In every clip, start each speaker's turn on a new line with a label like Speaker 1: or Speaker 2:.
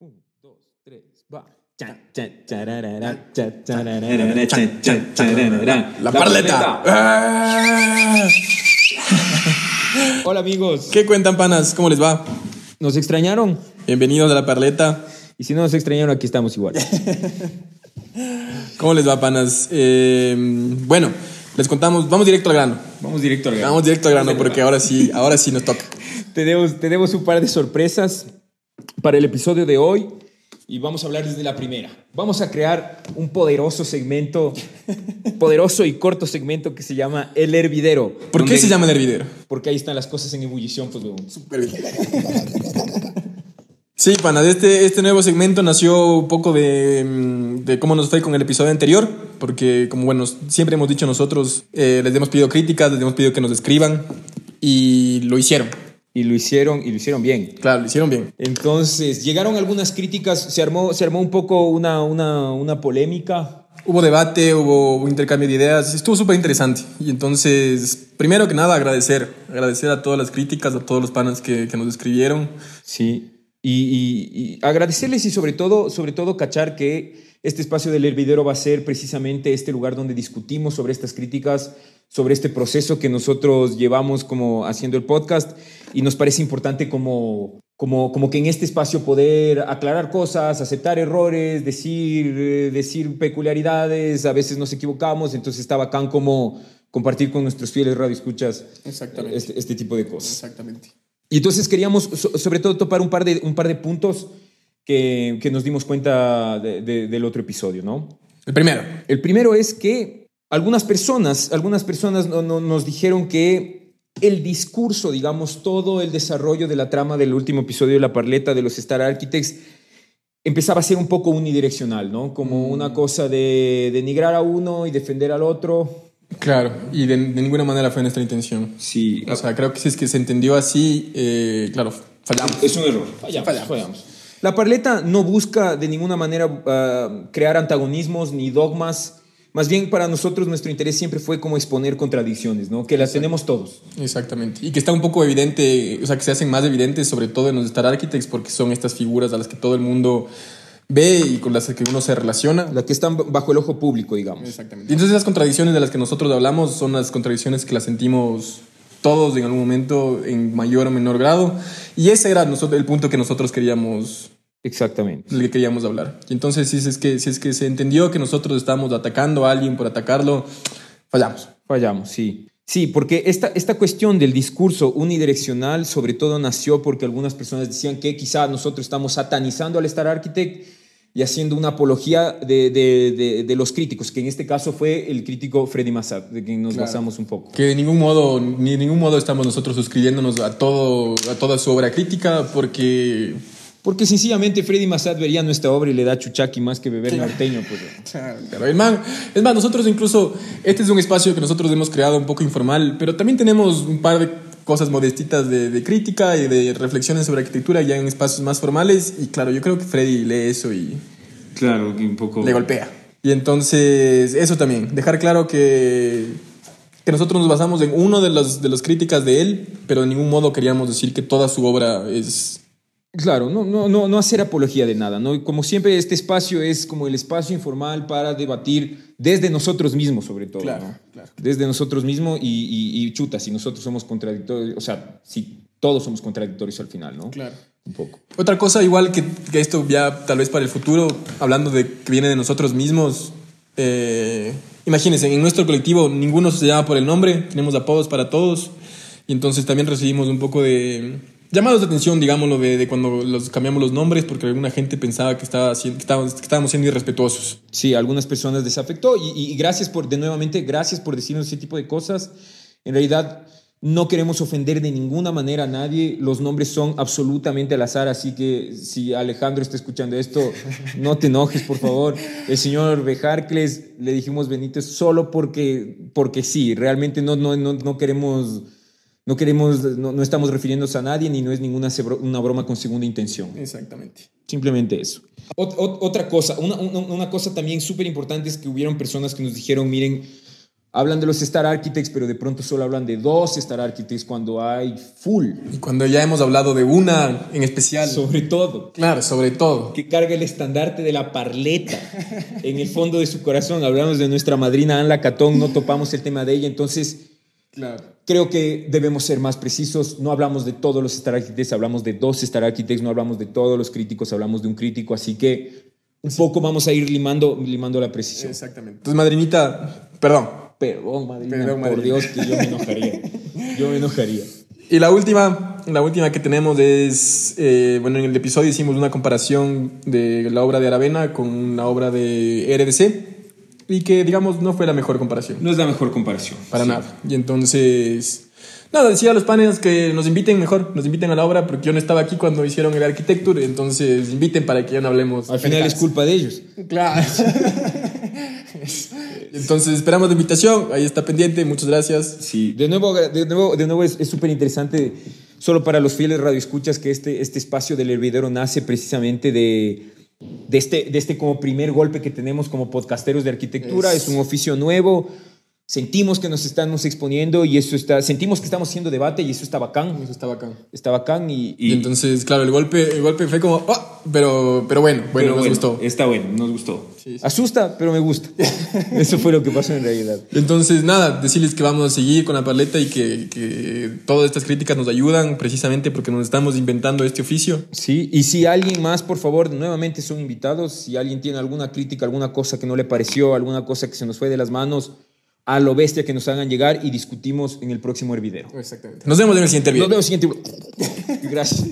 Speaker 1: Un, dos, tres, va.
Speaker 2: La parleta. ¡Ah!
Speaker 1: Hola amigos,
Speaker 2: ¿Qué cuentan, panas? ¿Cómo les va?
Speaker 1: ¿nos extrañaron?
Speaker 2: Bienvenidos a la parleta.
Speaker 1: Y si no nos extrañaron, aquí estamos igual.
Speaker 2: ¿Cómo les va, panas? Eh, bueno, les contamos, vamos directo al grano.
Speaker 1: Vamos directo al grano.
Speaker 2: Vamos directo al grano porque ahora sí, ahora sí nos toca.
Speaker 1: Tenemos, tenemos un par de sorpresas para el episodio de hoy y vamos a hablar desde la primera. Vamos a crear un poderoso segmento, poderoso y corto segmento que se llama El Hervidero.
Speaker 2: ¿Por qué se llama el hervidero?
Speaker 1: Porque ahí están las cosas en ebullición, pues huevón.
Speaker 2: Sí, panas, este, este nuevo segmento nació un poco de, mm, de cómo nos fue con el episodio anterior, porque como bueno, siempre hemos dicho nosotros, eh, les hemos pedido críticas, les hemos pedido que nos escriban y lo hicieron.
Speaker 1: Y lo hicieron, y lo hicieron bien.
Speaker 2: Claro, lo hicieron bien.
Speaker 1: Entonces, llegaron algunas críticas, se armó, se armó un poco una, una, una polémica.
Speaker 2: Hubo debate, hubo intercambio de ideas, estuvo súper interesante. Y entonces, primero que nada, agradecer. Agradecer a todas las críticas, a todos los panas que, que nos escribieron.
Speaker 1: Sí. Y, y- y agradecerles y sobre todo, sobre todo cachar que este espacio del hervidero va a ser precisamente este lugar donde discutimos sobre estas críticas, sobre este proceso que nosotros llevamos como haciendo el podcast y nos parece importante como, como, como que en este espacio poder aclarar cosas, aceptar errores, decir, eh, decir peculiaridades, a veces nos equivocamos, entonces está bacán como compartir con nuestros fieles radioescuchas
Speaker 2: Exactamente.
Speaker 1: este, este tipo de cosas.
Speaker 2: Exactamente.
Speaker 1: Y entonces queríamos so- sobre todo topar un par de, un par de puntos que, que nos dimos cuenta de- de- del otro episodio, ¿no?
Speaker 2: El primero.
Speaker 1: El primero es que algunas personas, algunas personas no- no- nos dijeron que el discurso, digamos, todo el desarrollo de la trama del último episodio de La Parleta de los Star Architects empezaba a ser un poco unidireccional, ¿no? Como una cosa de denigrar a uno y defender al otro.
Speaker 2: Claro, y de, de ninguna manera fue nuestra intención.
Speaker 1: Sí,
Speaker 2: O sea, creo que si es que se entendió así, eh, claro, fallamos.
Speaker 1: Es un error. Fallamos, fallamos. La parleta no busca de ninguna manera ah, crear antagonismos ni dogmas. Más bien para nosotros nuestro interés siempre fue como exponer contradicciones, ¿no? Que las tenemos todos.
Speaker 2: Exactamente. Y que está un poco evidente, o sea, que se hacen más evidentes, sobre todo en los Star Architects, porque son estas figuras a las que todo el mundo ve y con las que uno se relaciona.
Speaker 1: Las que están bajo el ojo público, digamos.
Speaker 2: Exactamente. Y entonces esas contradicciones de las que nosotros hablamos son las contradicciones que las sentimos todos en algún momento en mayor o menor grado. Y ese era nosotros, el punto que nosotros queríamos,
Speaker 1: Exactamente.
Speaker 2: del que queríamos hablar. Y entonces si es, que, si es que se entendió que nosotros estábamos atacando a alguien por atacarlo, fallamos.
Speaker 1: Fallamos, sí. Sí, porque esta, esta cuestión del discurso unidireccional sobre todo nació porque algunas personas decían que quizá nosotros estamos satanizando al Star Architect y haciendo una apología de, de- de- de los críticos, que en este caso fue el crítico Freddy Massad, de quien nos
Speaker 2: Claro.
Speaker 1: basamos un poco.
Speaker 2: Que de ningún modo, ni de ningún modo estamos nosotros suscribiéndonos a, todo, a toda su obra crítica porque...
Speaker 1: Porque sencillamente Freddy Massad vería nuestra obra y le da chuchaqui más que beber norteño. Pues.
Speaker 2: Claro, el man- es más, nosotros incluso, este es un espacio que nosotros hemos creado un poco informal, pero también tenemos un par de cosas modestitas de, de crítica y de reflexiones sobre arquitectura ya en espacios más formales y claro, yo creo que Freddy lee eso y
Speaker 1: Claro, un poco...
Speaker 2: le golpea. Y entonces, eso también, dejar claro que, que nosotros nos basamos en uno de los, de las críticas de él, pero de ningún modo queríamos decir que toda su obra es...
Speaker 1: Claro, no, no, no, no hacer apología de nada, ¿no? Y Como siempre, este espacio es como el espacio informal para debatir desde nosotros mismos, sobre todo.
Speaker 2: Claro,
Speaker 1: ¿no?
Speaker 2: claro.
Speaker 1: Desde nosotros mismos y, y, y chuta, si nosotros somos contradictorios, o sea, si todos somos contradictorios al final, ¿no?
Speaker 2: Claro.
Speaker 1: Un poco.
Speaker 2: Otra cosa, igual que, que esto ya tal vez para el futuro, hablando de que viene de nosotros mismos, eh, imagínense, en nuestro colectivo ninguno se llama por el nombre, tenemos apodos para todos, y entonces también recibimos un poco de llamados de atención, digámoslo, de, de cuando los cambiamos los nombres, porque alguna gente pensaba que, estaba, que, estábamos, que estábamos siendo irrespetuosos.
Speaker 1: Sí, algunas personas desafectó y- y gracias por, de nuevamente, gracias por decirnos ese tipo de cosas. En realidad, no queremos ofender de ninguna manera a nadie. Los nombres son absolutamente al azar, así que si Alejandro está escuchando esto, no te enojes, por favor. El señor Bejarcles le dijimos Benítez solo porque, porque sí, realmente no, no, no, no queremos... No queremos, no, no estamos refiriéndonos a nadie ni no es ninguna una broma con segunda intención.
Speaker 2: Exactamente.
Speaker 1: Simplemente eso. otra cosa, una, una- una cosa también súper importante es que hubieron personas que nos dijeron, miren, hablan de los Star Architects, pero de pronto solo hablan de dos Star Architects cuando hay full.
Speaker 2: Y cuando ya hemos hablado de una en especial.
Speaker 1: Sobre todo.
Speaker 2: Claro, sobre todo.
Speaker 1: Que carga el estandarte de la parleta en el fondo de su corazón. Hablamos de nuestra madrina Anla Catón, no topamos el tema de ella, entonces
Speaker 2: Claro.
Speaker 1: creo que debemos ser más precisos. No hablamos de todos los Star Architects, hablamos de dos Star Architects, no hablamos de todos los críticos, hablamos de un crítico, así que un poco vamos a ir limando, limando la precisión.
Speaker 2: Exactamente. Entonces, madrinita, perdón.
Speaker 1: Perdón, madrina,
Speaker 2: Perdón,
Speaker 1: por
Speaker 2: madrina.
Speaker 1: Dios que yo me enojaría. Yo me enojaría.
Speaker 2: Y la última, la última que tenemos es, eh, bueno, en el episodio hicimos una comparación de la obra de Aravena con la obra de RDC y que, digamos, no fue la mejor comparación.
Speaker 1: No es la mejor comparación.
Speaker 2: Para
Speaker 1: Sí.
Speaker 2: nada. Y entonces, nada, decía a los panes que nos inviten mejor, nos inviten a la obra, porque yo no estaba aquí cuando hicieron el Architecture, entonces inviten para que ya no hablemos.
Speaker 1: Al final es culpa de ellos.
Speaker 2: Claro. entonces esperamos la invitación, ahí está pendiente, muchas gracias.
Speaker 1: Sí, de nuevo, de nuevo, de nuevo es súper interesante, solo para los fieles radioescuchas, que este, este espacio del hervidero nace precisamente de, de, este, de este como primer golpe que tenemos como podcasteros de arquitectura.
Speaker 2: Es-
Speaker 1: Es, un oficio nuevo. Sentimos que nos estamos exponiendo y eso está, sentimos que estamos haciendo debate y eso está bacán.
Speaker 2: Eso está bacán.
Speaker 1: Está bacán y,
Speaker 2: Y, entonces, claro, el golpe, el golpe fue como, "Ah", pero, pero bueno, bueno,
Speaker 1: pero
Speaker 2: nos gustó.
Speaker 1: Está bueno, nos gustó.
Speaker 2: Sí, sí.
Speaker 1: Asusta, pero me gusta. eso fue lo que pasó en realidad.
Speaker 2: Entonces, nada, decirles que vamos a seguir con la paleta y que, que todas estas críticas nos ayudan precisamente porque nos estamos inventando este oficio.
Speaker 1: Sí, y si alguien más, por favor, nuevamente son invitados. Si alguien tiene alguna crítica, alguna cosa que no le pareció, alguna cosa que se nos fue de las manos, a lo bestia que nos hagan llegar y discutimos en el próximo hervidero.
Speaker 2: Exactamente. Nos vemos en el siguiente video.
Speaker 1: Nos vemos en el siguiente. Gracias.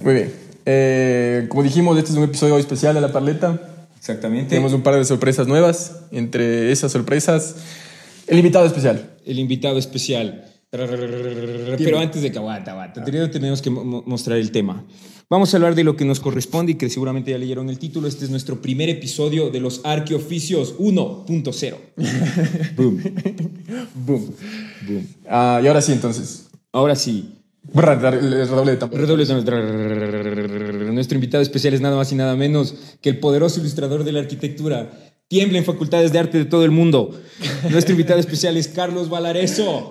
Speaker 2: Muy bien. Eh, como dijimos, este es un episodio especial de la parleta.
Speaker 1: Exactamente.
Speaker 2: Tenemos un par de sorpresas nuevas. Entre esas sorpresas, el invitado especial.
Speaker 1: el invitado especial. Pero antes de que aguanta, aguanta. Primero tenemos que mo- mostrar el tema. Vamos a hablar de lo que nos corresponde y que seguramente ya leyeron el título. Este es nuestro primer episodio de los arqueoficios 1.0. Boom.
Speaker 2: Boom.
Speaker 1: Boom.
Speaker 2: Ah, y ahora sí, entonces.
Speaker 1: Ahora sí.
Speaker 2: Redoble de-
Speaker 1: Nuestro invitado especial es nada más y nada menos que el poderoso ilustrador de la arquitectura. Tiembla en facultades de arte de todo el mundo. Nuestro invitado especial es Carlos Valareso.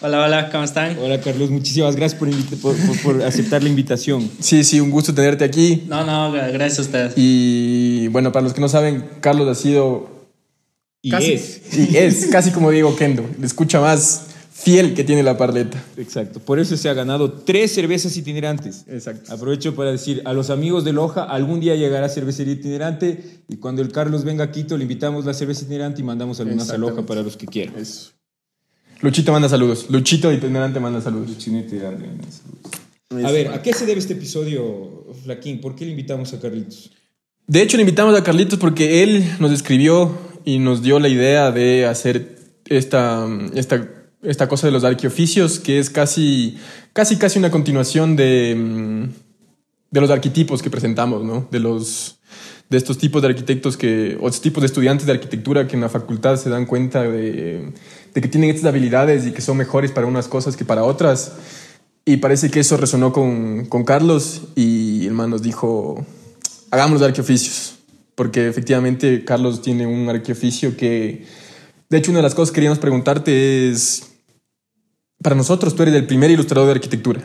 Speaker 3: Hola, hola, ¿cómo están?
Speaker 1: Hola Carlos, muchísimas gracias por, por- por- por aceptar la invitación.
Speaker 2: Sí, sí, un gusto tenerte aquí.
Speaker 3: No, no, gra- gracias a ustedes.
Speaker 2: Y bueno, para los que no saben, Carlos ha sido
Speaker 1: Y
Speaker 2: casi,
Speaker 1: es.
Speaker 2: y es casi como digo Kendo, le escucha más fiel que tiene la parleta.
Speaker 1: Exacto, por eso se ha ganado tres cervezas itinerantes.
Speaker 2: Exacto.
Speaker 1: Aprovecho para decir a los amigos de Loja, algún día llegará cervecería itinerante y cuando el Carlos venga a Quito le invitamos la cerveza itinerante y mandamos algunas a Loja para los que quieran.
Speaker 2: Eso. Luchito manda saludos. Luchito itinerante manda saludos.
Speaker 1: A ver, ¿a qué se debe este episodio, Flaquín? ¿Por qué le invitamos a Carlitos?
Speaker 2: De hecho, le invitamos a Carlitos porque él nos escribió y nos dio la idea de hacer esta, esta, esta cosa de los arqueoficios, que es casi, casi, casi una continuación de, mm, de los arquetipos que presentamos, ¿no? De los de estos tipos de arquitectos que, o estos tipos de estudiantes de arquitectura que en la facultad se dan cuenta de, de que tienen estas habilidades y que son mejores para unas cosas que para otras. Y parece que eso resonó con, con Carlos y el man nos dijo, hagamos los arqueoficios. Porque efectivamente Carlos tiene un arqueoficio que, de hecho, una de las cosas que queríamos preguntarte es, para nosotros tú eres el primer ilustrador de arquitectura,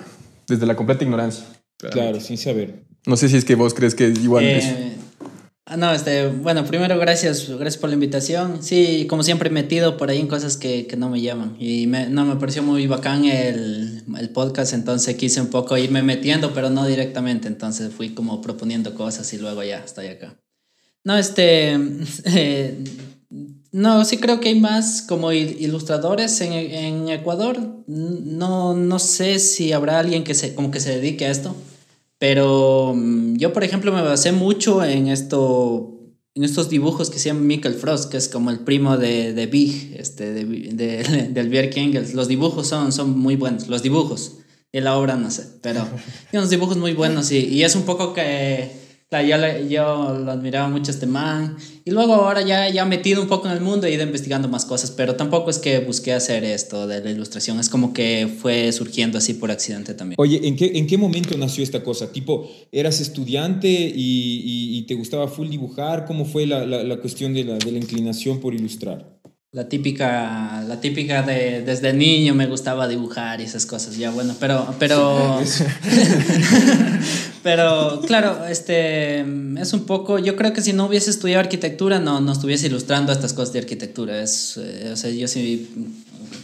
Speaker 2: desde la completa ignorancia.
Speaker 1: Claro, sin saber.
Speaker 2: No sé si es que vos crees que es igual.
Speaker 3: Eh, ah, no, este, bueno, primero gracias, gracias por la invitación. Sí, como siempre he metido por ahí en cosas que, que no me llaman. Y me, no, me pareció muy bacán el, el podcast, entonces quise un poco irme metiendo, pero no directamente. Entonces fui como proponiendo cosas y luego ya estoy acá. No, este, eh, no, sí creo que hay más como il- ilustradores en, en Ecuador. No, no sé si habrá alguien que se, como que se dedique a esto. Pero mm, yo, por ejemplo, me basé mucho en esto, en estos dibujos que se Michael Frost, que es como el primo de, de Big, este, de, de- del Bjerg Engels. Los dibujos son, son muy buenos, los dibujos. Y la obra no sé, pero tiene unos dibujos muy buenos y, y es un poco que, Claro, yo, yo lo admiraba mucho este man. Y luego ahora ya, ya metido un poco en el mundo he ido investigando más cosas, pero tampoco es que busqué hacer esto de la ilustración, es como que fue surgiendo así por accidente también.
Speaker 1: Oye, ¿en qué, ¿en qué momento nació esta cosa? Tipo, ¿eras estudiante y, y- y te gustaba full dibujar? ¿Cómo fue la, la- la cuestión de la, de la inclinación por ilustrar?
Speaker 3: La típica, la típica de desde niño me gustaba dibujar y esas cosas, ya bueno, pero, pero, pero claro, este, es un poco, yo creo que si no hubiese estudiado arquitectura no, no estuviese ilustrando estas cosas de arquitectura, es, eh, o sea, yo sí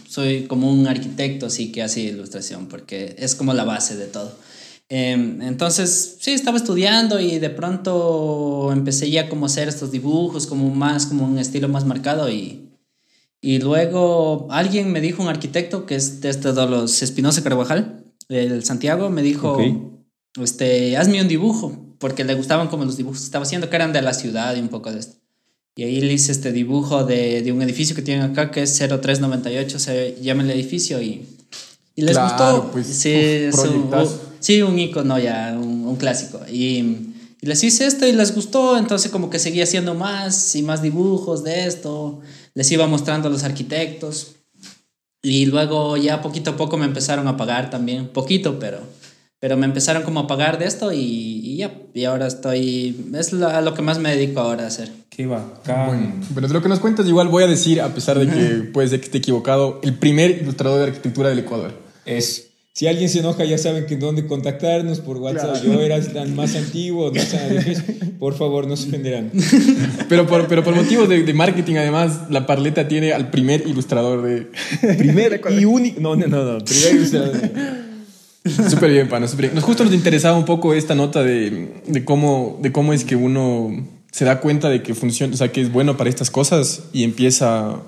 Speaker 3: soy como un arquitecto así que hace ilustración, porque es como la base de todo. Eh, entonces, sí, estaba estudiando y de pronto empecé ya como a hacer estos dibujos, como más, como un estilo más marcado y, y luego alguien me dijo, un arquitecto que es de este de los Espinosa Carvajal, el Santiago, me dijo,
Speaker 1: Ok.
Speaker 3: este, hazme un dibujo, porque le gustaban como los dibujos que estaba haciendo, que eran de la ciudad y un poco de esto. Y ahí le hice este dibujo de, de un edificio que tienen acá, que es 0398, se llama el edificio y, y les
Speaker 2: Claro,
Speaker 3: gustó.
Speaker 2: pues,
Speaker 3: sí,
Speaker 2: uf,
Speaker 3: un, sí, un icono ya, un, un clásico. Y, y les hice esto y les gustó, entonces como que seguía haciendo más y más dibujos de esto, les iba mostrando a los arquitectos. Y luego ya poquito a poco me empezaron a pagar también, poquito, pero, pero me empezaron como a pagar de esto y, y ya, y ahora estoy, es lo- a lo que más me dedico ahora a hacer.
Speaker 1: Qué bacán.
Speaker 2: Bueno, de lo que nos cuentas, igual voy a decir, a pesar de que puede ser que esté equivocado, el primer ilustrador de arquitectura del Ecuador.
Speaker 1: Es, si alguien se enoja, ya saben que dónde contactarnos por WhatsApp. Yo era tan más antiguo, no sabes, por favor, no se ofenderán.
Speaker 2: Pero por, pero por motivos de, de marketing, además, la Parleta tiene al primer ilustrador de.
Speaker 1: Primer y único. No, no, no, no. Primer ilustrador.
Speaker 2: Súper bien, súper bien. Nos justo nos interesaba un poco esta nota de, de, cómo, de cómo es que uno se da cuenta de que funciona, o sea, que es bueno para estas cosas y empieza.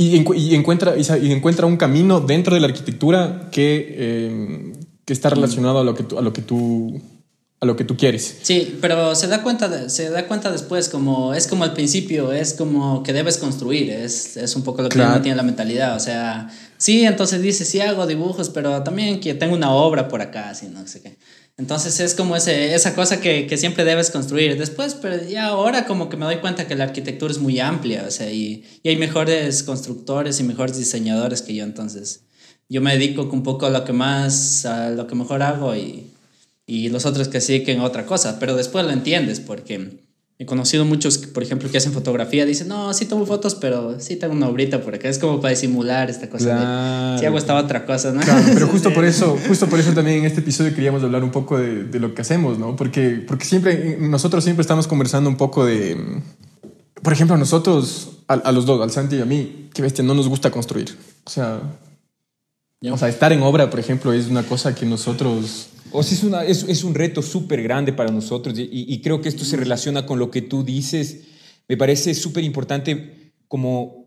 Speaker 2: Y, y encuentra, y, encuentra un camino dentro de la arquitectura que, eh, que está relacionado a lo que a lo que tú, a lo que tú quieres.
Speaker 3: Sí, pero se da cuenta, de- se da cuenta después, como es como al principio, es como que debes construir, es, es un poco lo que
Speaker 2: Claro.
Speaker 3: uno tiene la mentalidad, o sea, sí, entonces dice, sí hago dibujos, pero también que tengo una obra por acá, así, no sé qué. Entonces es como ese, esa cosa que, que siempre debes construir. Después, pero ya ahora como que me doy cuenta que la arquitectura es muy amplia, o sea, y, y hay mejores constructores y mejores diseñadores que yo, entonces yo me dedico un poco a lo que más, a lo que mejor hago y, y los otros que se dediquen a otra cosa, pero después lo entiendes porque he conocido muchos, que, por ejemplo, que hacen fotografía, dicen, no, sí tomo fotos, pero sí tengo una obrita por acá, es como para disimular esta cosa
Speaker 1: Claro.
Speaker 3: de, si hago esta otra cosa, ¿no?
Speaker 2: Claro, pero justo por eso, justo por eso también en este episodio queríamos hablar un poco de, de lo que hacemos, ¿no? Porque, porque siempre, nosotros siempre estamos conversando un poco de, por ejemplo, a nosotros, a, a los dos, al Santi y a mí, que bestia, no nos gusta construir. O sea,
Speaker 3: Ya.
Speaker 2: o sea, estar en obra, por ejemplo, es una cosa que nosotros...
Speaker 1: O sea, es, una, es, es un reto súper grande para nosotros y, y creo que esto se relaciona con lo que tú dices. Me parece súper importante como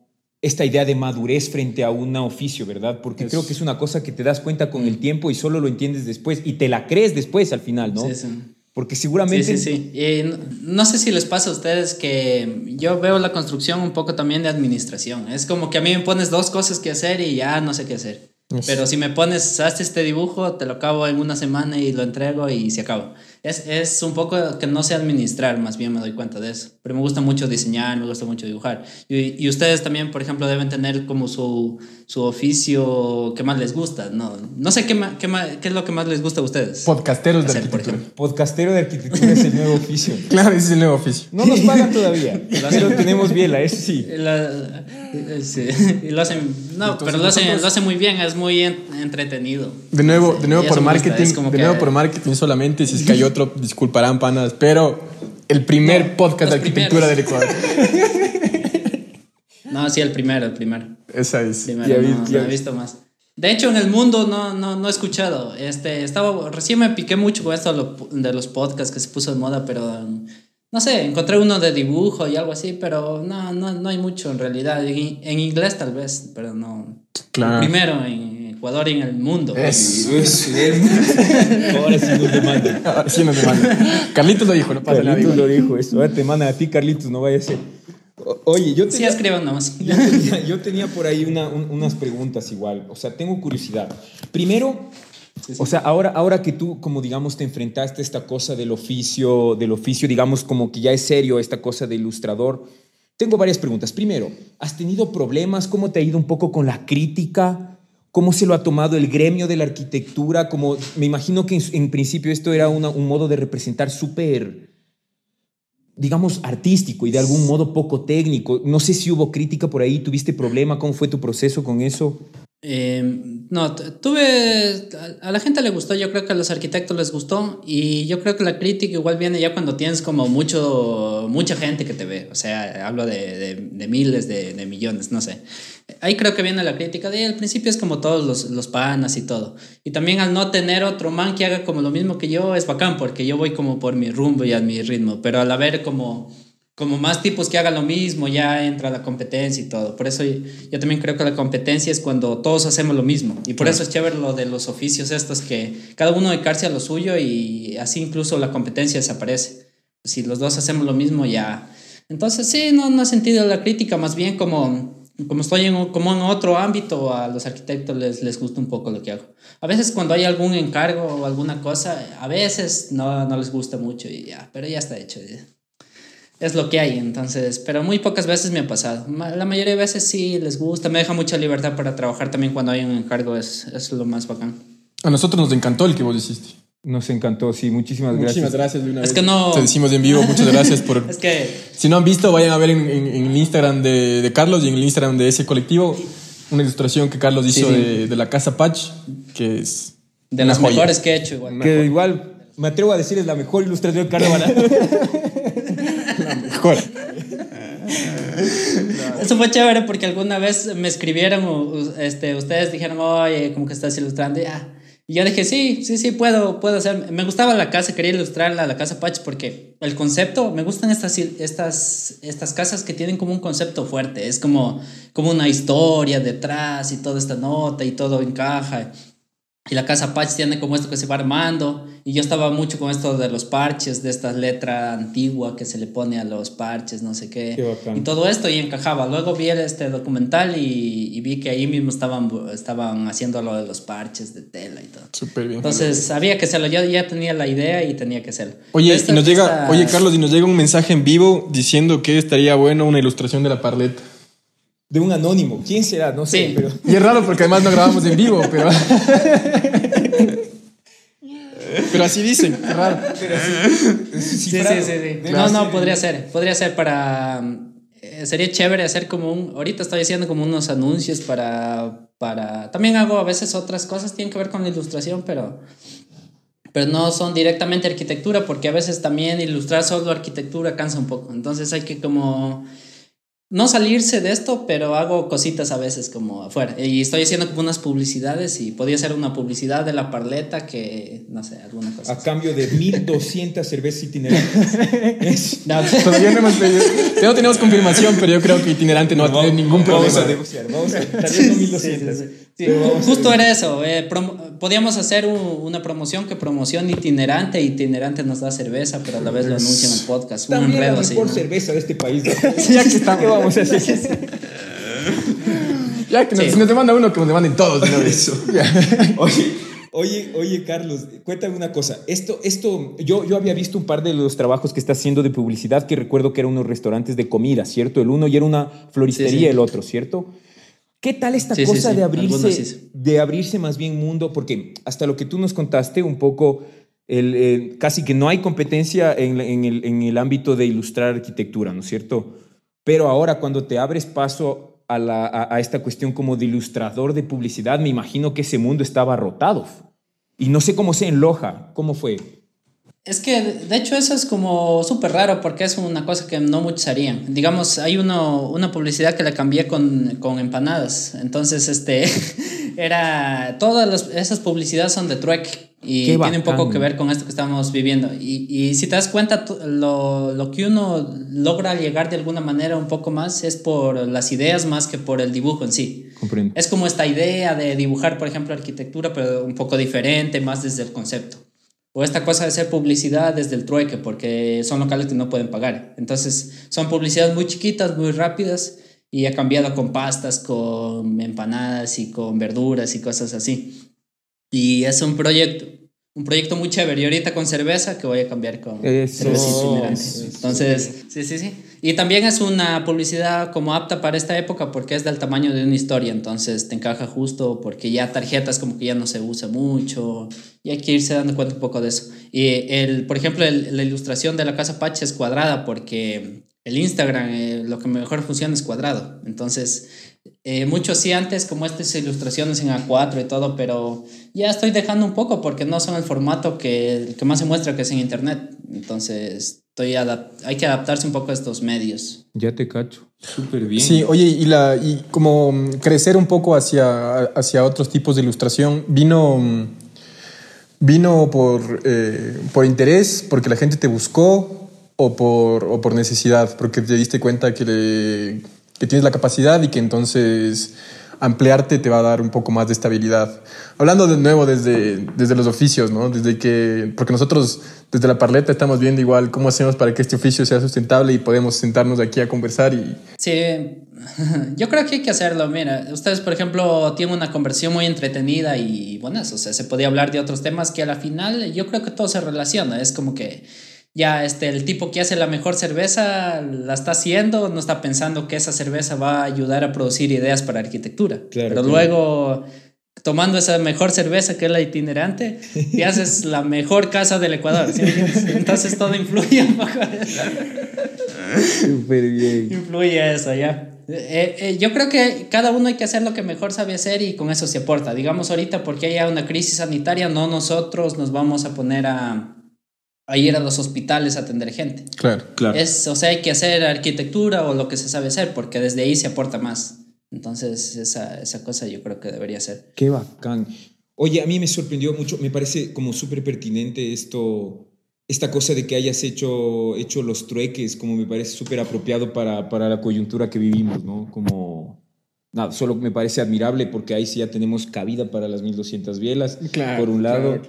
Speaker 1: esta idea de madurez frente a un oficio, ¿verdad? Porque creo que es una cosa que te das cuenta con el tiempo y solo lo entiendes después y te la crees después al final, ¿no?
Speaker 3: Sí, sí.
Speaker 1: Porque seguramente...
Speaker 3: Sí, sí, sí. Y no, no sé si les pasa a ustedes que yo veo la construcción un poco también de administración. Es como que a mí me pones dos cosas que hacer y ya no sé qué hacer. Pero si me pones, hazte este dibujo, te lo acabo en una semana y lo entrego y se acabó. Es, es un poco que no sé administrar, más bien me doy cuenta de eso. Pero me gusta mucho diseñar, me gusta mucho dibujar. Y, y ustedes también, por ejemplo, deben tener como su, su oficio que más les gusta. No, no sé qué, ma- qué, ma- qué es lo que más les gusta a ustedes.
Speaker 2: Podcasteros de
Speaker 3: Hacer, por
Speaker 2: arquitectura.
Speaker 3: ejemplo.
Speaker 1: Podcastero de arquitectura es el nuevo oficio.
Speaker 2: Claro, ese es el nuevo oficio.
Speaker 1: No nos pagan todavía, pero tenemos biela, eso sí.
Speaker 3: La- sí, y lo hacen, no,
Speaker 2: Entonces
Speaker 3: pero lo hacen, lo hacen muy bien, es muy en- entretenido.
Speaker 2: De nuevo, de nuevo por marketing, de
Speaker 3: que-
Speaker 2: nuevo por marketing solamente, si es que hay otro, disculparán panas, pero el primer
Speaker 3: No,
Speaker 2: podcast de arquitectura del
Speaker 3: primeros.
Speaker 2: Ecuador.
Speaker 3: No, sí, el primero, el primero.
Speaker 2: Esa es.
Speaker 3: Primero,
Speaker 1: Ya
Speaker 3: no,
Speaker 1: vi-
Speaker 3: no
Speaker 1: ya
Speaker 3: he
Speaker 1: vi.
Speaker 3: visto más. De hecho, en el mundo no, no, no he escuchado. Este, estaba, recién me piqué mucho con esto de lo- de los podcasts que se puso de moda, pero um, no sé, encontré uno de dibujo y algo así, pero no, no, no hay mucho en realidad. En, en inglés tal vez, pero no.
Speaker 2: Claro.
Speaker 3: El primero en Ecuador y en el mundo.
Speaker 2: Es.
Speaker 1: Ahora sí nos demandan.
Speaker 2: Ahora sí nos demandan. Carlitos lo dijo, no pasa nada.
Speaker 1: Carlitos lo dijo eso. Ahora te mandan a ti, Carlitos, no vaya a ser. O- Oye, yo
Speaker 3: Sí,
Speaker 1: tenía,
Speaker 3: escriban nomás.
Speaker 1: yo tenía, yo tenía por ahí una- un- unas preguntas igual. O sea, tengo curiosidad. Primero, O sea, ahora, ahora que tú, como digamos, te enfrentaste a esta cosa del oficio, del oficio, digamos, como que ya es serio esta cosa de ilustrador, tengo varias preguntas. Primero, ¿has tenido problemas? ¿Cómo te ha ido un poco con la crítica? ¿Cómo se lo ha tomado el gremio de la arquitectura? Como, me imagino que en, principio esto era un modo de representar súper digamos, artístico y de algún modo poco técnico. No sé si hubo crítica por ahí, tuviste problema, ¿cómo fue tu proceso con eso?
Speaker 3: Em, no, tuve. A la gente le gustó, yo creo que a los arquitectos les gustó. Y yo creo que la crítica igual viene ya cuando tienes como mucho, mucha gente que te ve. O sea, hablo de, de, miles, de, de, millones, no sé. Ahí creo que viene la crítica. De al principio es como todos los, los panas y todo. Y también al no tener otro man que haga como lo mismo que yo es bacán, porque yo voy como por mi rumbo y a mi ritmo. Pero al haber como como más tipos que hagan lo mismo, ya entra la competencia y todo. Por eso yo, también creo que la competencia es cuando todos hacemos lo mismo. Y por eso es chévere lo de los oficios estos, que cada uno dedicarse a lo suyo y así incluso la competencia desaparece. Si los dos hacemos lo mismo, ya. Entonces, sí, no, no he sentido la crítica, más bien como, como estoy en, como en otro ámbito, a los arquitectos les, les gusta un poco lo que hago. A veces cuando hay algún encargo o alguna cosa, a veces no, no les gusta mucho y ya, pero ya está hecho es lo que hay, entonces, pero muy pocas veces me ha pasado. La mayoría de veces sí les gusta, me deja mucha libertad para trabajar también cuando hay un encargo, es, es lo más bacán.
Speaker 2: A nosotros nos encantó el que vos hiciste.
Speaker 1: Nos encantó, sí, muchísimas gracias.
Speaker 2: Muchísimas gracias de una
Speaker 3: es que no...
Speaker 2: Te decimos en vivo, muchas gracias por...
Speaker 3: es que...
Speaker 2: Si no han visto, vayan a ver en, el Instagram de, de, Carlos y en el Instagram de ese colectivo una ilustración que Carlos hizo De, de, la Casa Patch, que es...
Speaker 3: De las mejores que he hecho igual.
Speaker 1: Que igual, me atrevo a decir, es la mejor ilustración de Carlos.
Speaker 2: mejor.
Speaker 3: Eso fue chévere porque alguna vez me escribieron, este, ustedes dijeron, oye, como que estás ilustrando. Y, ah, y yo dije, sí, sí, sí, puedo, puedo hacer. Me gustaba la casa, quería ilustrarla, la casa Patch, porque el concepto, me gustan estas, estas, estas casas que tienen como un concepto fuerte. Es como, como una historia detrás y toda esta nota y todo encaja. Y la casa Patch tiene como esto que se va armando. Y yo estaba mucho con esto de los parches, de esta letra antigua que se le pone a los parches, no sé qué. y todo esto y encajaba. Luego vi este documental y, vi que ahí mismo estaban, estaban haciendo lo de los parches de tela y todo.
Speaker 2: Súper bien.
Speaker 3: Entonces sabía que hacerlo. Yo ya tenía la idea y tenía que hacerlo.
Speaker 2: Oye, y nos llega, oye Carlos, y nos llega un mensaje en vivo diciendo que estaría bueno una ilustración de la parleta
Speaker 1: de un anónimo. ¿Quién será? No sé. Pero...
Speaker 2: Y es raro porque además no grabamos en vivo, pero. pero así dicen, raro.
Speaker 3: sí, sí, sí, sí. No, no, podría ser. Podría ser para. Eh, sería chévere hacer como un. Ahorita estoy haciendo como unos anuncios para. para También hago a veces otras cosas, tienen que ver con la ilustración, pero. Pero no son directamente arquitectura, porque a veces también ilustrar solo arquitectura cansa un poco. Entonces hay que como no salirse de esto, pero hago cositas a veces como afuera. Y estoy haciendo como unas publicidades y podría ser una publicidad de la parleta que, no sé, alguna cosa.
Speaker 1: A cambio de 1200 cervezas itinerantes.
Speaker 2: no, todavía no hemos No tenemos confirmación, pero yo creo que itinerante no va a tener ningún problema.
Speaker 1: Vamos a negociar, vamos a tal 1200.
Speaker 3: Justo era eso. Eh, podíamos hacer una promoción que promoción itinerante. Itinerante nos da cerveza, pero a la vez lo anuncian en el podcast.
Speaker 1: un enredo la mejor cerveza de este país. ya que estamos vamos a hacer?
Speaker 2: ya que nos, si nos demanda uno, que nos demanden todos. ¿no? Eso.
Speaker 1: oye, oye, oye, Carlos, cuéntame una cosa. Esto, esto, yo, yo había visto un par de los trabajos que está haciendo de publicidad que recuerdo que eran unos restaurantes de comida, ¿cierto? El uno y era una floristería, el otro, ¿cierto? ¿Qué tal esta cosa de abrirse, de abrirse más bien mundo? Porque hasta lo que tú nos contaste un poco, el, casi que no hay competencia en, en, el, en el ámbito de ilustrar arquitectura, ¿no es cierto? Pero ahora cuando te abres paso a, la, a, esta cuestión como de ilustrador de publicidad, me imagino que ese mundo estaba rotado. Y no sé cómo se enloja. ¿Cómo fue?
Speaker 3: Es que, de hecho, eso es como súper raro porque es una cosa que no muchos harían. Digamos, hay uno, una publicidad que la cambié con, con empanadas. Entonces, este, era, todas esas publicidades son de trueque. Y tiene un poco que ver con esto que estamos viviendo. Y, y si te das cuenta, lo, lo, que uno logra llegar de alguna manera un poco más es por las ideas más que por el dibujo en sí.
Speaker 1: Comprendo.
Speaker 3: Es como esta idea de dibujar, por ejemplo, arquitectura, pero un poco diferente, más desde el concepto. O esta cosa de hacer publicidad desde el trueque, porque son locales que no pueden pagar. Entonces, son publicidades muy chiquitas, muy rápidas, y ha cambiado con pastas, con empanadas y con verduras y cosas así. Y es un proyecto, un proyecto muy chévere. Y ahorita con cerveza que voy a cambiar con
Speaker 1: Eso.
Speaker 3: cerveza itinerante.
Speaker 1: Eso.
Speaker 3: Entonces, sí, sí, sí. Y también es una publicidad como apta para esta época porque es del tamaño de una historia. Entonces te encaja justo porque ya tarjetas como que ya no se usa mucho. Y hay que irse dando cuenta un poco de eso. Y el, por ejemplo, el- la ilustración de la casa Pache es cuadrada porque el Instagram eh, lo que mejor funciona es cuadrado. Entonces, eh, mucho sí antes, como estas ilustraciones en A4 y todo, pero ya estoy dejando un poco porque no son el formato que, que más se muestra que es en Internet. Entonces, estoy hay que adaptarse un poco a estos medios.
Speaker 1: Ya te cacho. Súper bien.
Speaker 2: Sí, oye, y, la, y como crecer un poco hacia, hacia otros tipos de ilustración, vino, vino por, eh, por interés, porque la gente te buscó o por, o por necesidad, porque te diste cuenta que, le- que tienes la capacidad y que entonces ampliarte te va a dar un poco más de estabilidad. Hablando de nuevo desde, desde los oficios, ¿no? Desde que, porque nosotros desde la parleta estamos viendo igual cómo hacemos para que este oficio sea sustentable y podemos sentarnos aquí a conversar y,
Speaker 3: Sí, yo creo que hay que hacerlo. Mira, ustedes, por ejemplo, tienen una conversión muy entretenida y bueno, o sea, se podía hablar de otros temas que a la final yo creo que todo se relaciona. Es como que ya este, el tipo que hace la mejor cerveza la está haciendo, no está pensando que esa cerveza va a ayudar a producir ideas para arquitectura.
Speaker 1: Claro,
Speaker 3: Pero
Speaker 1: claro.
Speaker 3: luego, tomando esa mejor cerveza que es la itinerante, y haces la mejor casa del Ecuador. ¿sí? Entonces todo influye un poco.
Speaker 1: Súper bien.
Speaker 3: Influye eso, ya. Eh, eh, yo creo que cada uno hay que hacer lo que mejor sabe hacer y con eso se aporta. Digamos ahorita porque haya una crisis sanitaria, no nosotros nos vamos a poner a, a ir a los hospitales a atender gente.
Speaker 2: claro.
Speaker 1: Claro.
Speaker 3: Es, o sea, hay que hacer arquitectura o lo que se sabe hacer porque desde ahí se aporta más. Entonces esa, esa cosa yo creo que debería ser.
Speaker 1: Qué bacán. Oye, a mí me sorprendió mucho, me parece como súper pertinente esto, esta cosa de que hayas hecho, hecho los trueques, como me parece súper apropiado para, para la coyuntura que vivimos, ¿no? Como, nada, solo me parece admirable porque ahí sí ya tenemos cabida para las 1200 bielas, por un lado.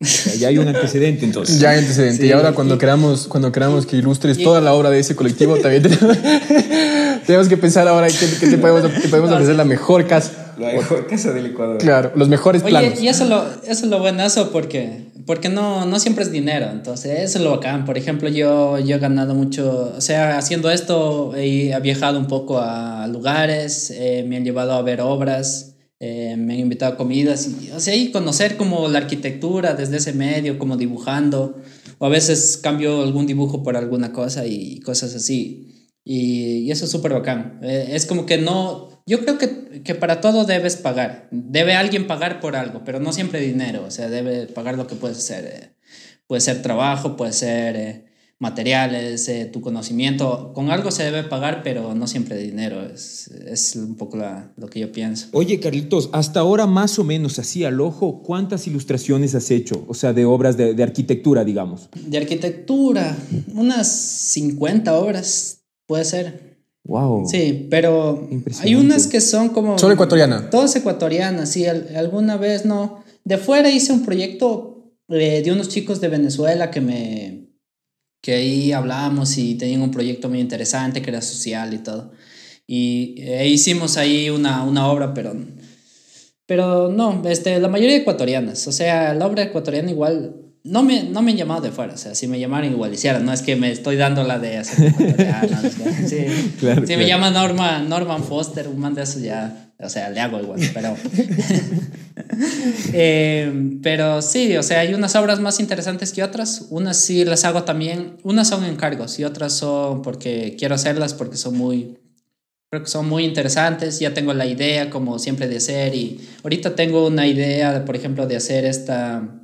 Speaker 1: O sea, ya hay un antecedente entonces.
Speaker 2: Ya hay antecedente.
Speaker 3: Sí,
Speaker 2: y ahora cuando
Speaker 3: y-
Speaker 2: queramos, cuando queramos que ilustres
Speaker 3: y-
Speaker 2: toda la obra de ese colectivo, también tenemos, tenemos que pensar ahora te podemos, te podemos ofrecer la mejor casa.
Speaker 1: La mejor casa del Ecuador.
Speaker 2: Claro, los mejores
Speaker 3: Oye,
Speaker 2: planos.
Speaker 3: y eso lo, eso es lo buenazo porque, porque no, no siempre es dinero, entonces eso es lo bacán. Por ejemplo, yo, yo he ganado mucho, o sea, haciendo esto he, he viajado un poco a lugares, eh, me han llevado a ver obras, eh, me han invitado a comidas, y, o sea, y conocer como la arquitectura desde ese medio, como dibujando, o a veces cambio algún dibujo por alguna cosa y cosas así. Y, y eso es súper bacán. Eh, es como que no, yo creo que, que para todo debes pagar. Debe alguien pagar por algo, pero no siempre dinero. O sea, debe pagar lo que puedes hacer. eh. Puede ser trabajo, puede ser eh, materiales, eh, tu conocimiento. Con algo se debe pagar, pero no siempre dinero. Es, es un poco la- lo que yo pienso.
Speaker 1: Oye, Carlitos, hasta ahora más o menos así al ojo, ¿cuántas ilustraciones has hecho? O sea, de obras de, de arquitectura, digamos.
Speaker 3: De arquitectura, unas 50 obras, puede ser.
Speaker 1: Wow.
Speaker 3: Sí, pero
Speaker 1: Impresionante.
Speaker 3: hay unas que son como...
Speaker 2: Solo ecuatoriana.
Speaker 3: Todas ecuatorianas, sí. al- alguna vez no. De fuera hice un proyecto eh, de unos chicos de Venezuela que me... que ahí hablábamos y tenían un proyecto muy interesante que era social y todo. Y eh, hicimos ahí una, una obra, pero... Pero no, este, la mayoría ecuatorianas. O sea, la obra ecuatoriana igual... No me, no me han llamado de fuera, o sea, si me llamaran igual hiciera, no es que me estoy dando la de hacer sí.
Speaker 1: Claro,
Speaker 3: si
Speaker 1: claro.
Speaker 3: me llama Norma, Norman Foster, un man de eso ya, o sea, le hago igual, pero... Eh, pero sí, o sea, hay unas obras más interesantes que otras, unas sí las hago también, unas son encargos y otras son porque quiero hacerlas porque son muy, creo que son muy interesantes, ya tengo la idea como siempre de hacer y ahorita tengo una idea, por ejemplo, de hacer esta,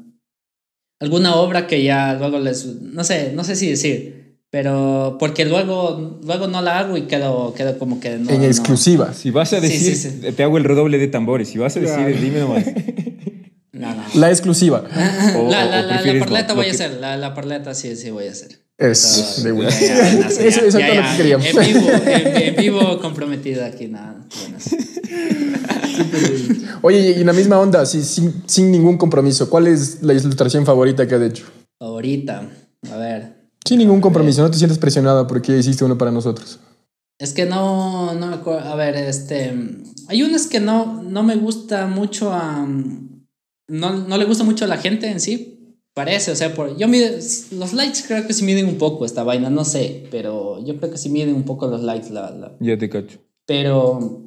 Speaker 3: alguna obra que ya luego les, no sé, no sé si decir. Pero porque luego, luego no la hago y quedo, quedo como que no.
Speaker 2: en
Speaker 3: no.
Speaker 2: exclusiva.
Speaker 1: Si vas a
Speaker 3: Sí,
Speaker 1: decir,
Speaker 3: sí, sí.
Speaker 1: te hago el redoble de tambores. Si vas a decir, dime nomás.
Speaker 3: No, no.
Speaker 2: La exclusiva.
Speaker 1: O-
Speaker 3: la,
Speaker 1: o
Speaker 3: la, la, la parleta
Speaker 1: lo
Speaker 3: voy a
Speaker 1: que-
Speaker 3: hacer, la, la parleta sí, sí voy a hacer.
Speaker 2: Es de
Speaker 3: ya,
Speaker 2: Eso, es todo lo que queríamos.
Speaker 3: En vivo, en, en vivo comprometida aquí, nada.
Speaker 2: Oye, y en la misma onda, sí, sin, sin ningún compromiso, ¿cuál es la ilustración favorita que has hecho?
Speaker 3: Ahorita, a ver.
Speaker 2: Sin ningún compromiso, no te sientes presionada porque hiciste uno para nosotros.
Speaker 3: Es que no, no me acuerdo. A ver, este. Hay unas que no, no me gusta mucho. am, no, no le gusta mucho a la gente en sí, parece, o sea, por, yo mide, los likes creo que sí miden un poco esta vaina, no sé, pero yo creo que sí miden un poco los likes la, la-
Speaker 1: Ya te cacho.
Speaker 3: pero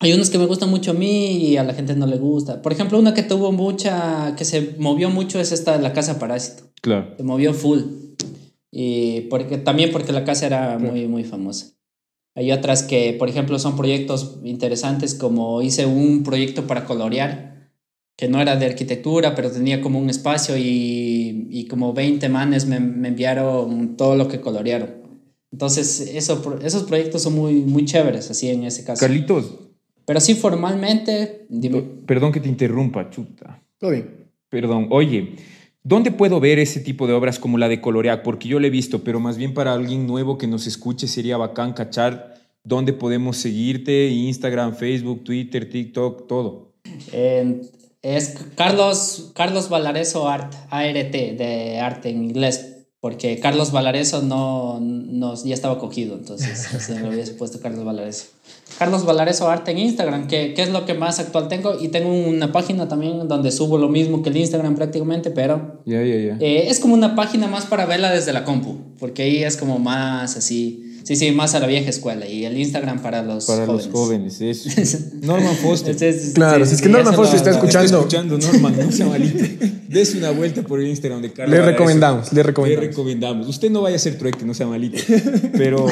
Speaker 3: hay unos que me gustan mucho a mí y a la gente no le gusta. Por ejemplo, una que tuvo mucha, que se movió mucho es esta de la casa Parásito.
Speaker 1: Claro.
Speaker 3: Se movió full. Y porque, también porque la casa era muy, muy famosa. Hay otras que, por ejemplo, son proyectos interesantes, como hice un proyecto para colorear, que no era de arquitectura, pero tenía como un espacio y, y como 20 manes me, me enviaron todo lo que colorearon. Entonces, eso, esos proyectos son muy, muy chéveres, así en ese caso.
Speaker 1: Carlitos,
Speaker 3: Pero sí, formalmente, dime.
Speaker 1: perdón que te interrumpa, chuta.
Speaker 2: Todo bien.
Speaker 1: Perdón. Oye, ¿dónde puedo ver ese tipo de obras como la de Coloreac? Porque yo la he visto, pero más bien para alguien nuevo que nos escuche sería bacán cachar dónde podemos seguirte, Instagram, Facebook, Twitter, TikTok, todo.
Speaker 3: Es Carlos, Carlos Valareso Art, ART, de arte en inglés, porque Carlos Valareso no, no ya estaba cogido, entonces así lo hubiese puesto Carlos Valareso. Carlos Valareso Arte en Instagram, que, que es lo que más actual tengo, y tengo una página también donde subo lo mismo que el Instagram prácticamente, pero
Speaker 1: Ya, ya, ya.
Speaker 3: eh, es como una página más para verla desde la compu, porque ahí es como más así, sí, sí, más a la vieja escuela, y el Instagram para los
Speaker 1: para
Speaker 3: jóvenes.
Speaker 1: los jóvenes, eso. Norman Foster.
Speaker 3: Entonces,
Speaker 2: Claro, si es que Norman Foster está
Speaker 3: lo-
Speaker 2: escuchando.
Speaker 1: Está escuchando, Norman, no sea malito. Dese una vuelta por el Instagram de Carlos.
Speaker 2: Le recomendamos, le
Speaker 1: Le
Speaker 2: recomendamos.
Speaker 1: recomendamos. Usted no vaya a hacer trueque, no sea malito. Pero,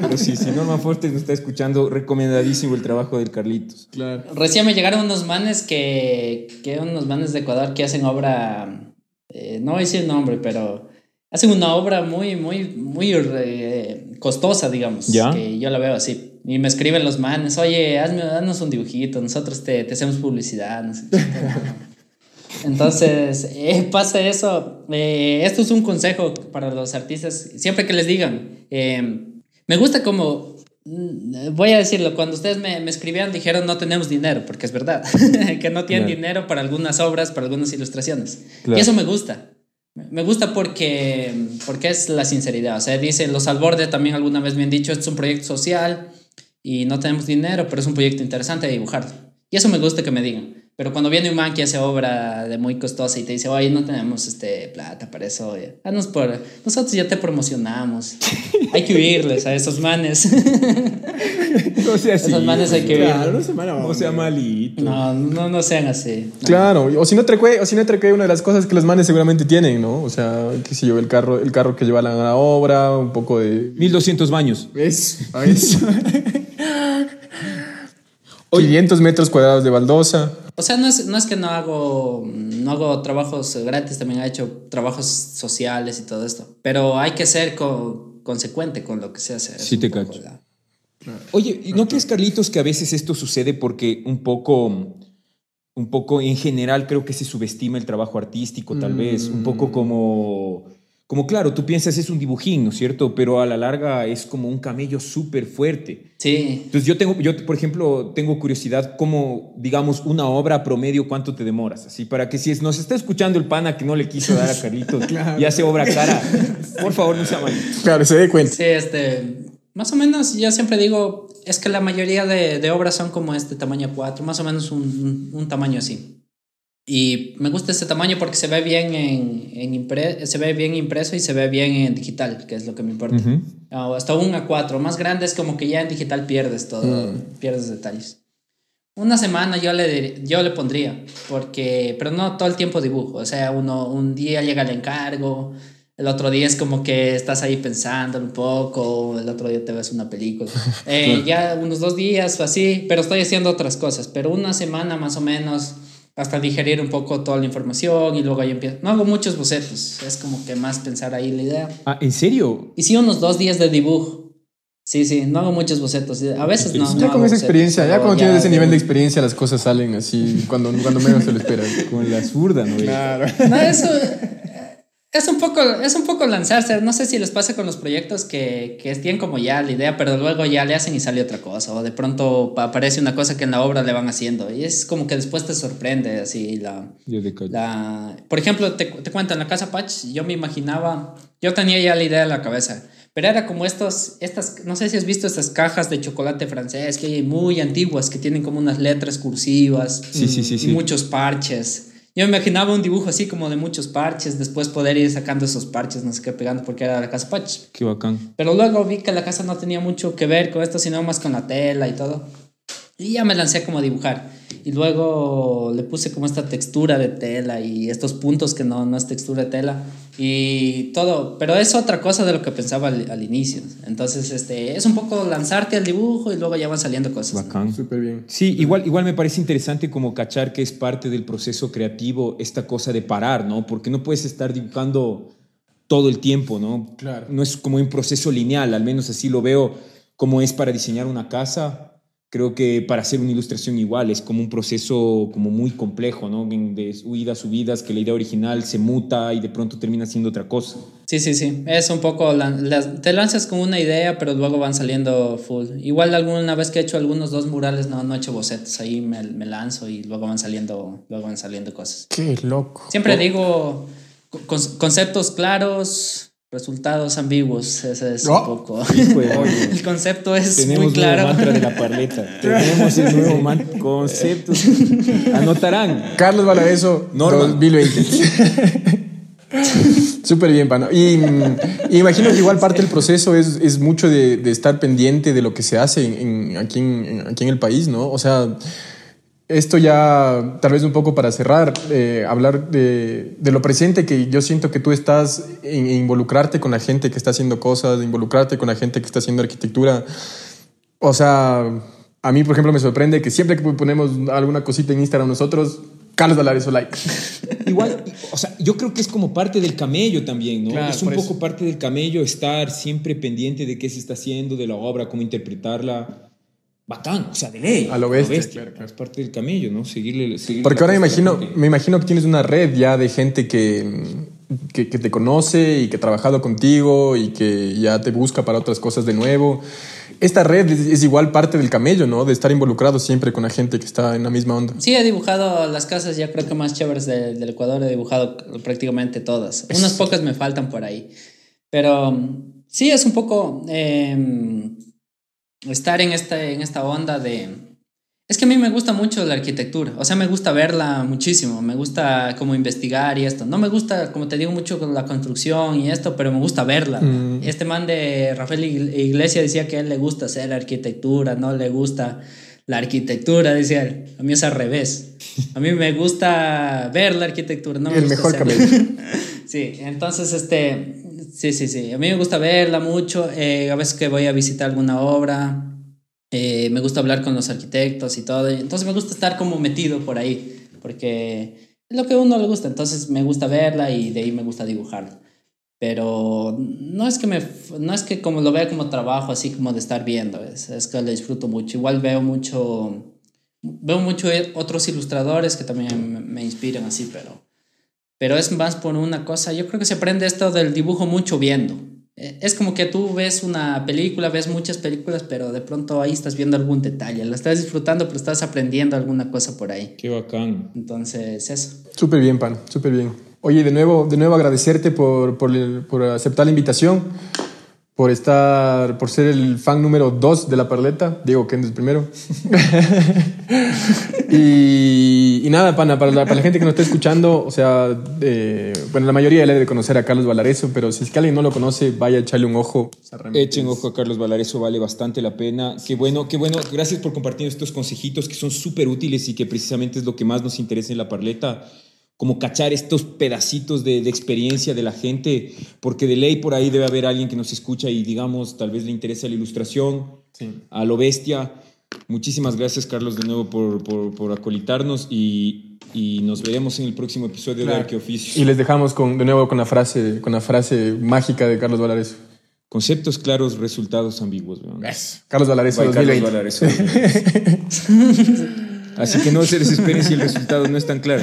Speaker 1: pero sí, si Norman Foster nos está escuchando, recomendadísimo el trabajo del Carlitos.
Speaker 2: Claro.
Speaker 3: Recién me llegaron unos manes que, que unos manes de Ecuador que hacen obra, eh, no voy a decir el nombre, pero hacen una obra muy, muy, muy eh, costosa, digamos.
Speaker 1: ¿Ya?
Speaker 3: Que yo la veo así. Y me escriben los manes, oye, hazme, haznos un dibujito, nosotros te, te hacemos publicidad. No sé qué. Entonces, eh, pasa eso. Eh, esto es un consejo para los artistas. Siempre que les digan, eh, me gusta como, mm, voy a decirlo, cuando ustedes me, me escribieron dijeron no tenemos dinero, porque es verdad, que no tienen
Speaker 1: Claro.
Speaker 3: dinero para algunas obras, para algunas ilustraciones.
Speaker 1: Claro.
Speaker 3: Y eso me gusta. Me gusta porque, porque es la sinceridad. O sea, dice, los al borde también alguna vez me han dicho, es un proyecto social y no tenemos dinero, pero es un proyecto interesante de dibujarlo. Y eso me gusta que me digan. Pero cuando viene un man que hace obra de muy costosa y te dice, oye, no tenemos este, plata para eso, oye, haznos por... Nosotros ya te promocionamos. hay que huirles a esos manes.
Speaker 1: No sea así.
Speaker 3: Esos manes hay que
Speaker 2: Claro,
Speaker 3: huir.
Speaker 2: no se mala
Speaker 1: No sea malito.
Speaker 3: No, no, no sean así. No.
Speaker 2: Claro, o si no trecue, o si no trecue una de las cosas que los manes seguramente tienen, ¿no? O sea, qué sé yo, el carro, el carro que llevan a la obra, un poco de
Speaker 1: 1200 baños.
Speaker 2: ¿Ves? A eso. 500 metros cuadrados de baldosa.
Speaker 3: O sea, no es, no es que no hago, no hago trabajos gratis, también he hecho trabajos sociales y todo esto. Pero hay que ser co- consecuente con lo que se hace.
Speaker 1: Sí te cacho.
Speaker 3: la-
Speaker 1: Oye, ¿y no crees, Carlitos, que a veces esto sucede porque un poco, un poco en general creo que se subestima el trabajo artístico, tal vez? Un poco como, como claro, tú piensas es un dibujín, ¿no es cierto? Pero a la larga es como un camello súper fuerte.
Speaker 3: Sí,
Speaker 1: Entonces yo tengo, yo por ejemplo, tengo curiosidad cómo, digamos, una obra promedio, ¿cuánto te demoras? Así, para que si es- nos está escuchando el pana que no le quiso dar a Carlitos y hace obra cara, por favor no sea mal.
Speaker 2: Claro, se dé cuenta.
Speaker 3: sí, este, más o menos yo siempre digo, es que la mayoría de, de obras son como este tamaño 4, más o menos un, un- un tamaño así. Y me gusta este tamaño porque se ve bien en, en impre- se ve bien impreso y se ve bien en digital, que es lo que me importa.
Speaker 1: Ujú.
Speaker 3: O hasta un A4. Más grande es como que ya en digital pierdes todo, pierdes detalles. Una semana yo le, yo le pondría, porque, pero no todo el tiempo dibujo. O sea, uno, un día llega el encargo, el otro día es como que estás ahí pensando un poco, el otro día te ves una película. Eh, Ya unos dos días o así, pero estoy haciendo otras cosas. Pero una semana más o menos hasta digerir un poco toda la información y luego ahí empiezo. No hago muchos bocetos, es como que más pensar ahí la idea.
Speaker 1: Ah, ¿en serio?
Speaker 3: Y sí, unos dos días de dibujo. Sí, sí, no hago muchos bocetos. A veces no. no
Speaker 2: ya
Speaker 3: hago
Speaker 2: con esa
Speaker 3: bocetos,
Speaker 2: experiencia, ya cuando tienes ese nivel de experiencia, las cosas salen así cuando, cuando menos se lo esperan.
Speaker 1: Con la zurda, ¿no?
Speaker 2: Claro.
Speaker 3: No, eso es un poco, es un poco lanzarse. No sé si les pasa con los proyectos que, que tienen como ya la idea, pero luego ya le hacen y sale otra cosa. O de pronto aparece una cosa que en la obra le van haciendo. Y es como que después te sorprende así la,
Speaker 1: Yo.
Speaker 3: La, por ejemplo, te, te cuento, en la casa Patch, yo me imaginaba, yo tenía ya la idea en la cabeza, pero era como estos, estas, no sé si has visto estas cajas de chocolate francés que hay muy antiguas, que tienen como unas letras cursivas
Speaker 1: Sí, sí, sí,
Speaker 3: y
Speaker 1: sí.
Speaker 3: muchos parches. Yo me imaginaba un dibujo así como de muchos parches, después poder ir sacando esos parches, no sé qué, pegando porque era la casa Pache.
Speaker 1: Qué bacán.
Speaker 3: Pero luego vi que la casa no tenía mucho que ver con esto, sino más con la tela y todo. Y ya me lancé como a dibujar. Y luego le puse como esta textura de tela y estos puntos que no, no es textura de tela. Y todo. Pero es otra cosa de lo que pensaba al, al inicio. Entonces, este, es un poco lanzarte al dibujo y luego ya van saliendo cosas. ¿no?
Speaker 1: Bacán.
Speaker 2: Súper bien.
Speaker 1: Sí, igual, igual me parece interesante como cachar que es parte del proceso creativo esta cosa de parar, ¿no? Porque no puedes estar dibujando todo el tiempo, ¿no?
Speaker 2: Claro.
Speaker 1: No es como un proceso lineal, al menos así lo veo como es para diseñar una casa. Creo que para hacer una ilustración igual es como un proceso como muy complejo, ¿no? De huidas, subidas, que la idea original se muta y de pronto termina siendo otra cosa.
Speaker 3: Sí, sí, sí. Es un poco. la- las- te lanzas con una idea, pero luego van saliendo full. Igual alguna vez que he hecho algunos dos murales, no, no he hecho bocetos. Ahí me, me lanzo y luego van saliendo, luego van saliendo cosas.
Speaker 2: Qué loco.
Speaker 3: Siempre digo con- conceptos claros, resultados ambiguos. Ese es
Speaker 2: Oh.
Speaker 3: un poco.
Speaker 1: De oye.
Speaker 3: El concepto es
Speaker 1: Tenemos
Speaker 3: muy claro.
Speaker 1: nuevo mantra de la parleta. Tenemos el nuevo man- concepto. Anotarán.
Speaker 2: Carlos Valareso,
Speaker 1: Norma.
Speaker 2: 2020. Súper bien, Pano. Y mm, y imagino que igual parte del proceso es, es mucho de, de estar pendiente de lo que se hace en, en- aquí, en- aquí en el país, ¿no? O sea, esto ya, tal vez un poco para cerrar, eh, hablar de, de lo presente que yo siento que tú estás en, en involucrarte con la gente que está haciendo cosas, involucrarte con la gente que está haciendo arquitectura. O sea, a mí, por ejemplo, me sorprende que siempre que ponemos alguna cosita en Instagram nosotros, Carlos Valareso like.
Speaker 1: Igual, o sea, yo creo que es como parte del camello también, ¿no?
Speaker 2: Claro,
Speaker 1: es un poco
Speaker 2: eso.
Speaker 1: parte del camello estar siempre pendiente de qué se está haciendo, de la obra, cómo interpretarla. Bacán, o sea, de ley.
Speaker 2: A lo bestia, claro, claro.
Speaker 1: Es parte del camello, ¿no? Seguirle. seguirle
Speaker 2: Porque ahora me
Speaker 1: a
Speaker 2: imagino, me imagino que tienes una red ya de gente que, que, que te conoce y que ha trabajado contigo y que ya te busca para otras cosas de nuevo. Esta red es, es igual parte del camello, ¿no? De estar involucrado siempre con la gente que está en la misma onda.
Speaker 3: Sí, he dibujado las casas, ya creo que más chéveres de- del Ecuador, he dibujado prácticamente todas. Unas pocas me faltan por ahí. Pero sí, es un poco eh, estar en, este, en esta onda de... Es que a mí me gusta mucho la arquitectura, o sea, me gusta verla muchísimo, me gusta como investigar y esto. No me gusta, como te digo, mucho con la construcción y esto, pero me gusta verla.
Speaker 2: Mm.
Speaker 3: Este man de Rafael Ig- Iglesia decía que a él le gusta hacer arquitectura, no le gusta la arquitectura, decía él. A mí es al revés. A mí me gusta ver la arquitectura, no me
Speaker 2: El
Speaker 3: gusta
Speaker 2: mejor
Speaker 3: hacerla.
Speaker 2: camello.
Speaker 3: Sí, entonces, este, sí, sí, sí, a mí me gusta verla mucho, eh, a veces que voy a visitar alguna obra, eh, me gusta hablar con los arquitectos y todo, entonces me gusta estar como metido por ahí, porque es lo que a uno le gusta, entonces me gusta verla y de ahí me gusta dibujarla. Pero no es que me, no es que como lo vea como trabajo, así como de estar viendo, es, es que lo disfruto mucho. Igual veo mucho, veo mucho otros ilustradores que también me, me inspiran así, pero pero es más por una cosa. Yo creo que se aprende esto del dibujo mucho viendo. Eh, Es como que tú ves una película, ves muchas películas, pero de pronto ahí estás viendo algún detalle. La estás disfrutando, pero estás aprendiendo alguna cosa por ahí.
Speaker 1: Qué bacán.
Speaker 3: Entonces, eso.
Speaker 2: Súper bien, Pan, súper bien. Oye, de nuevo, de nuevo agradecerte por, por, por aceptar la invitación, por estar, por ser el fan número dos de la Parleta, Diego Kendes primero. y, y nada, pana, para la, para la gente que nos está escuchando, o sea, eh, bueno, la mayoría le debe conocer a Carlos Valareso, pero si es que alguien no lo conoce, vaya a echarle un ojo.
Speaker 1: Echen
Speaker 2: es-
Speaker 1: ojo a Carlos Valareso, vale bastante la pena. Qué bueno, qué bueno. Gracias por compartir estos consejitos que son súper útiles y que precisamente es lo que más nos interesa en la parleta. Como cachar estos pedacitos de, de experiencia de la gente, porque de ley por ahí debe haber alguien que nos escucha y digamos, tal vez le interesa la ilustración,
Speaker 2: Sí.
Speaker 1: a lo bestia. Muchísimas gracias, Carlos, de nuevo por, por, por acolitarnos y, y nos veremos en el próximo episodio de
Speaker 2: Claro.
Speaker 1: Arqueoficios.
Speaker 2: Y les dejamos con, de nuevo con la frase, con la frase mágica de Carlos Valareso.
Speaker 1: Conceptos claros, resultados ambiguos. weón.
Speaker 2: Carlos Valareso
Speaker 1: Bye, Carlos
Speaker 2: 2020.
Speaker 1: Así que no se desesperen si el resultado no es tan claro.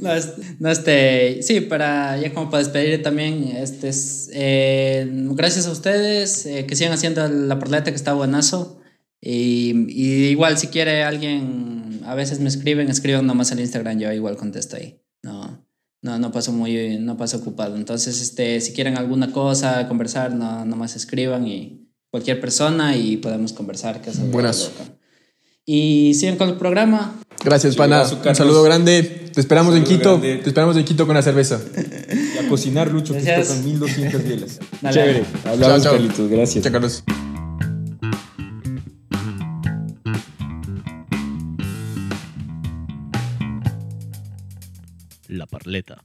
Speaker 3: No, no, este, sí, para ya como para despedir también, este es, eh, gracias a ustedes, eh, que sigan haciendo la parleta que está buenazo. Y, y igual si quiere alguien, a veces me escriben, escriban nomás al Instagram, yo igual contesto ahí. No, no, no paso muy, no paso ocupado. Entonces, este, si quieren alguna cosa, conversar, no, nomás escriban y cualquier persona y podemos conversar. Que es loco. Y sigan con el programa.
Speaker 2: Gracias, pana. Un saludo grande. Te esperamos en Quito.
Speaker 1: grande.
Speaker 2: Te esperamos en Quito con la cerveza.
Speaker 1: Y a cocinar, Lucho, que
Speaker 3: Gracias.
Speaker 1: tocan 1200 bielas.
Speaker 3: Dale.
Speaker 1: Chévere. Hablamos,
Speaker 2: Chao, chao.
Speaker 1: Carlitos. Gracias.
Speaker 2: Chao, Carlos.
Speaker 4: La Parleta.